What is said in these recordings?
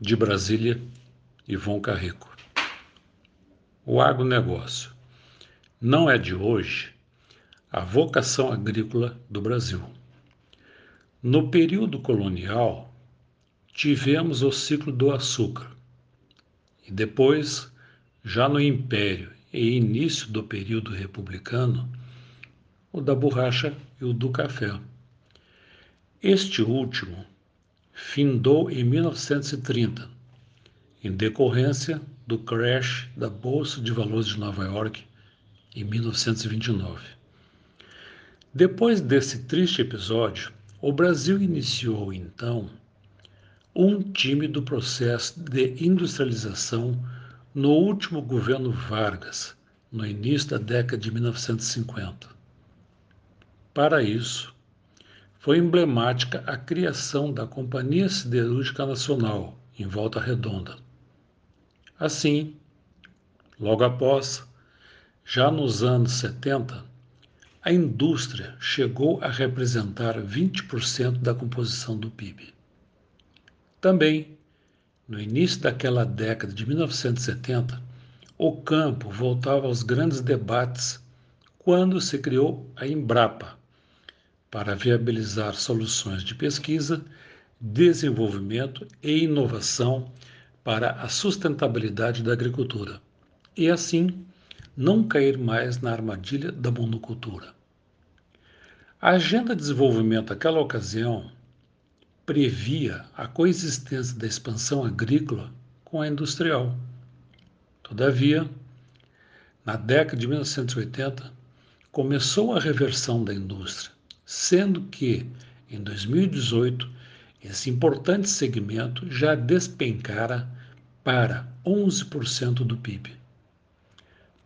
De Brasília, Ivon Carrico. O agronegócio. Não é de hoje a vocação agrícola do Brasil. No período colonial, tivemos o ciclo do açúcar e depois, já no Império e início do período republicano, o da borracha e o do café. Este último findou em 1930, em decorrência do crash da Bolsa de Valores de Nova York em 1929. Depois desse triste episódio, o Brasil iniciou então um tímido processo de industrialização no último governo Vargas, no início da década de 1950. Para isso, foi emblemática a criação da Companhia Siderúrgica Nacional, em Volta Redonda. Assim, logo após, já nos anos 70, a indústria chegou a representar 20% da composição do PIB. Também, no início daquela década de 1970, o campo voltava aos grandes debates quando se criou a Embrapa, para viabilizar soluções de pesquisa, desenvolvimento e inovação para a sustentabilidade da agricultura e, assim, não cair mais na armadilha da monocultura. A Agenda de Desenvolvimento daquela ocasião previa a coexistência da expansão agrícola com a industrial. Todavia, na década de 1980, começou a reversão da indústria sendo que, em 2018, esse importante segmento já despencara para 11% do PIB.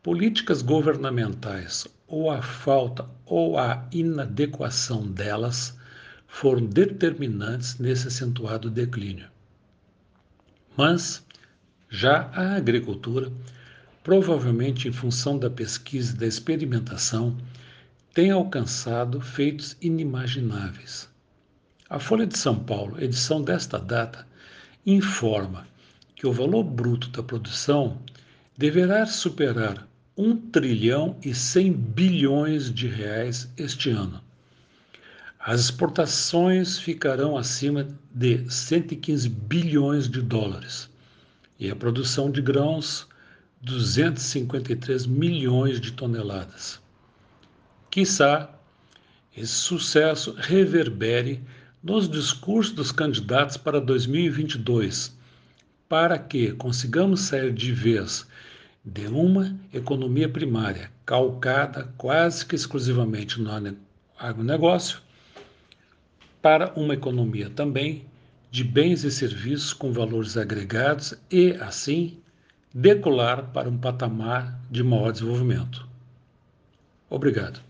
Políticas governamentais ou a falta ou a inadequação delas foram determinantes nesse acentuado declínio. Mas já a agricultura, provavelmente em função da pesquisa e da experimentação, tem alcançado feitos inimagináveis. A Folha de São Paulo, edição desta data, informa que o valor bruto da produção deverá superar 1 trilhão e 100 bilhões de reais este ano. As exportações ficarão acima de 115 bilhões de dólares e a produção de grãos 253 milhões de toneladas. Quiçá esse sucesso reverbere nos discursos dos candidatos para 2022, para que consigamos sair de vez de uma economia primária calcada quase que exclusivamente no agronegócio, para uma economia também de bens e serviços com valores agregados e, assim, decolar para um patamar de maior desenvolvimento. Obrigado.